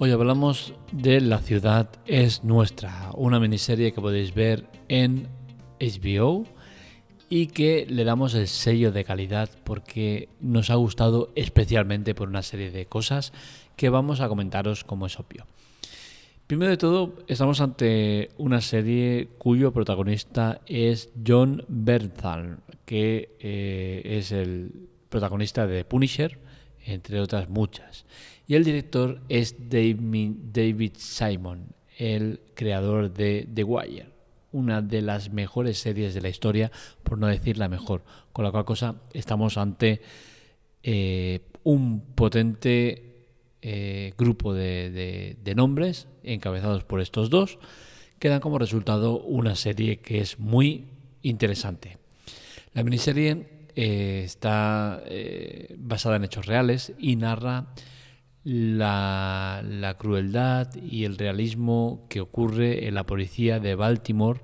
Hoy hablamos de La ciudad es nuestra, una miniserie que podéis ver en HBO y que le damos el sello de calidad porque nos ha gustado especialmente por una serie de cosas que vamos a comentaros como es obvio. Primero de todo, estamos ante una serie cuyo protagonista es John Bernthal, que eh, es el protagonista de Punisher, entre otras muchas. Y el director es David Simon, el creador de The Wire, una de las mejores series de la historia, por no decir la mejor. Con la cual cosa estamos ante eh, un potente eh, grupo de, nombres encabezados por estos dos, que dan como resultado una serie que es muy interesante. La miniserie eh, está basada en hechos reales y narra la, crueldad y el realismo que ocurre en la policía de Baltimore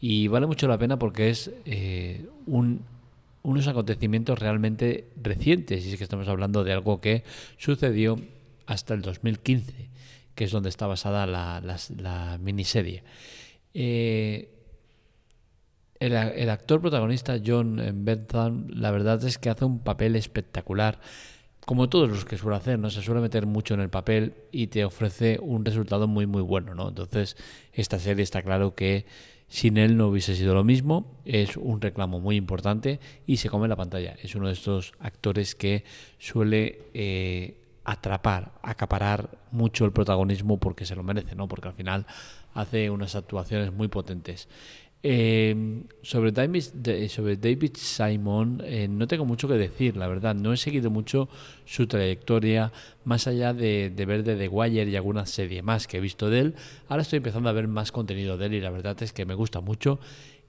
y vale mucho la pena porque es eh, unos acontecimientos realmente recientes y es que estamos hablando de algo que sucedió hasta el 2015 que es donde está basada la, miniserie. Eh, el, el, actor protagonista John Bentham la verdad es que hace un papel espectacular como todos los que suele hacer, ¿no? Se suele meter mucho en el papel y te ofrece un resultado muy, muy bueno, ¿no? Entonces, esta serie está claro que sin él no hubiese sido lo mismo, es un reclamo muy importante y se come la pantalla. Es uno de estos actores que suele eh, atrapar, acaparar mucho el protagonismo porque se lo merece, ¿no? Porque al final hace unas actuaciones muy potentes. Eh, sobre, David, sobre David Simon eh, no tengo mucho que decir, la verdad. No he seguido mucho su trayectoria, más allá de, ver de The Wire y alguna serie más que he visto de él. Ahora estoy empezando a ver más contenido de él y la verdad es que me gusta mucho.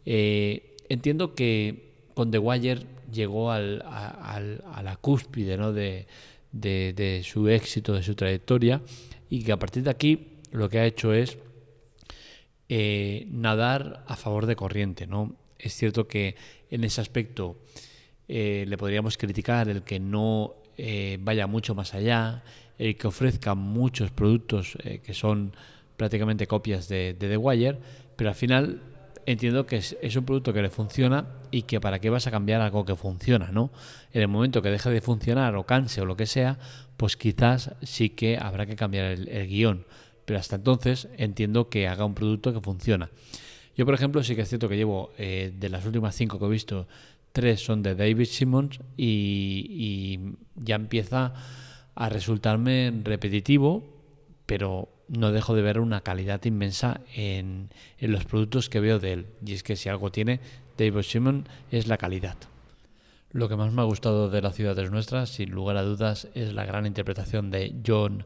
Eh, entiendo que con The Wire llegó al, a, la cúspide ¿no? de, de su éxito, de su trayectoria y que a partir de aquí lo que ha hecho es eh, nadar a favor de corriente, ¿no? Es cierto que en ese aspecto eh, le podríamos criticar el que no eh, vaya mucho más allá, el que ofrezca muchos productos que son prácticamente copias de, The Wire, pero al final entiendo que es, un producto que le funciona y que para qué vas a cambiar algo que funciona, ¿no? En el momento que deje de funcionar o canse o lo que sea, pues quizás sí que habrá que cambiar el guion pero hasta entonces entiendo que haga un producto que funciona. Yo, por ejemplo, sí que es cierto que llevo eh, de las últimas cinco que he visto, tres son de David Simmons y, ya empieza a resultarme repetitivo, pero no dejo de ver una calidad inmensa en, en, los productos que veo de él. Y es que si algo tiene David Simmons es la calidad. Lo que más me ha gustado de La ciudad es nuestra, sin lugar a dudas, es la gran interpretación de John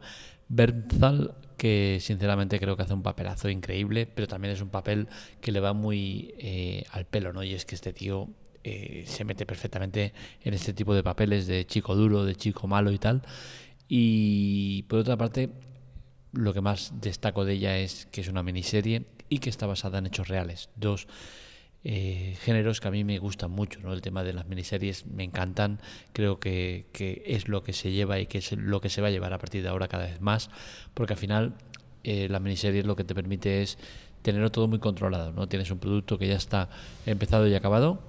Bernthal, que sinceramente creo que hace un papelazo increíble, pero también es un papel que le va muy eh, al pelo, ¿no? Y es que este tío eh, se mete perfectamente en este tipo de papeles de chico duro, de chico malo y tal. Y por otra parte, lo que más destaco de ella es que es una miniserie y que está basada en hechos reales. Dos eh, géneros que a mí me gustan mucho, ¿no? El tema de las miniseries me encantan, creo que, es lo que se lleva y que es lo que se va a llevar a partir de ahora cada vez más, porque al final eh, las miniseries lo que te permite es tenerlo todo muy controlado, ¿no? Tienes un producto que ya está empezado y acabado,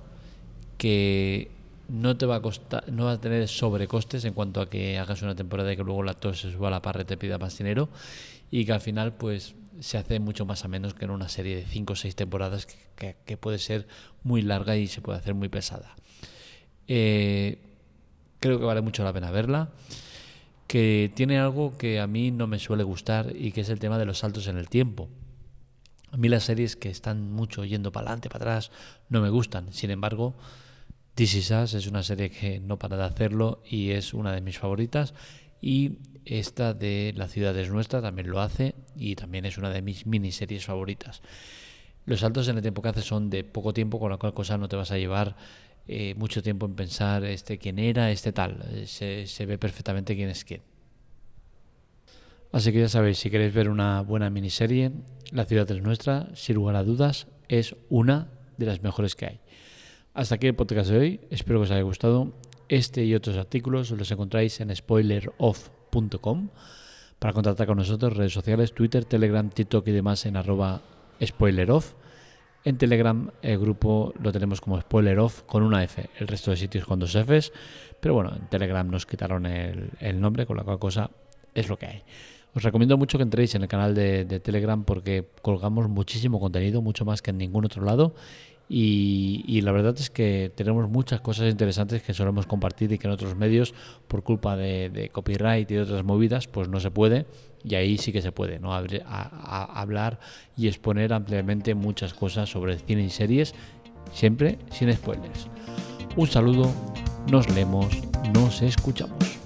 que no te va a costar, no va a tener sobrecostes en cuanto a que hagas una temporada y que luego la tos se suba a la parra y te pida más dinero y que al final pues se hace mucho más a menos que en una serie de 5 o 6 temporadas que, puede ser muy larga y se puede hacer muy pesada. Eh, creo que vale mucho la pena verla, que tiene algo que a mí no me suele gustar y que es el tema de los saltos en el tiempo. A mí las series que están mucho yendo para adelante, para atrás, no me gustan. Sin embargo, This Is Us es una serie que no para de hacerlo y es una de mis favoritas y esta de La ciudad es nuestra también lo hace y también es una de mis miniseries favoritas. Los saltos en el tiempo que hace son de poco tiempo, con la cual cosa no te vas a llevar eh, mucho tiempo en pensar este quién era, este tal. Eh, se, se ve perfectamente quién es quién. Así que ya sabéis, si queréis ver una buena miniserie, La ciudad es nuestra, sin lugar a dudas, es una de las mejores que hay. Hasta aquí el podcast de hoy, espero que os haya gustado. Este y otros artículos los encontráis en spoileroff.com. Para contactar con nosotros, redes sociales, Twitter, Telegram, TikTok y demás en arroba spoileroff. En Telegram el grupo lo tenemos como spoileroff con una F, el resto de sitios con dos Fs, pero bueno, en Telegram nos quitaron el, nombre, con la cual cosa es lo que hay. Os recomiendo mucho que entréis en el canal de, Telegram porque colgamos muchísimo contenido, mucho más que en ningún otro lado. Y, la verdad es que tenemos muchas cosas interesantes que solemos compartir y que en otros medios, por culpa de, copyright y de otras movidas, pues no se puede. Y ahí sí que se puede, ¿no? hablar y exponer ampliamente muchas cosas sobre cine y series, siempre sin spoilers. Un saludo, nos leemos, nos escuchamos.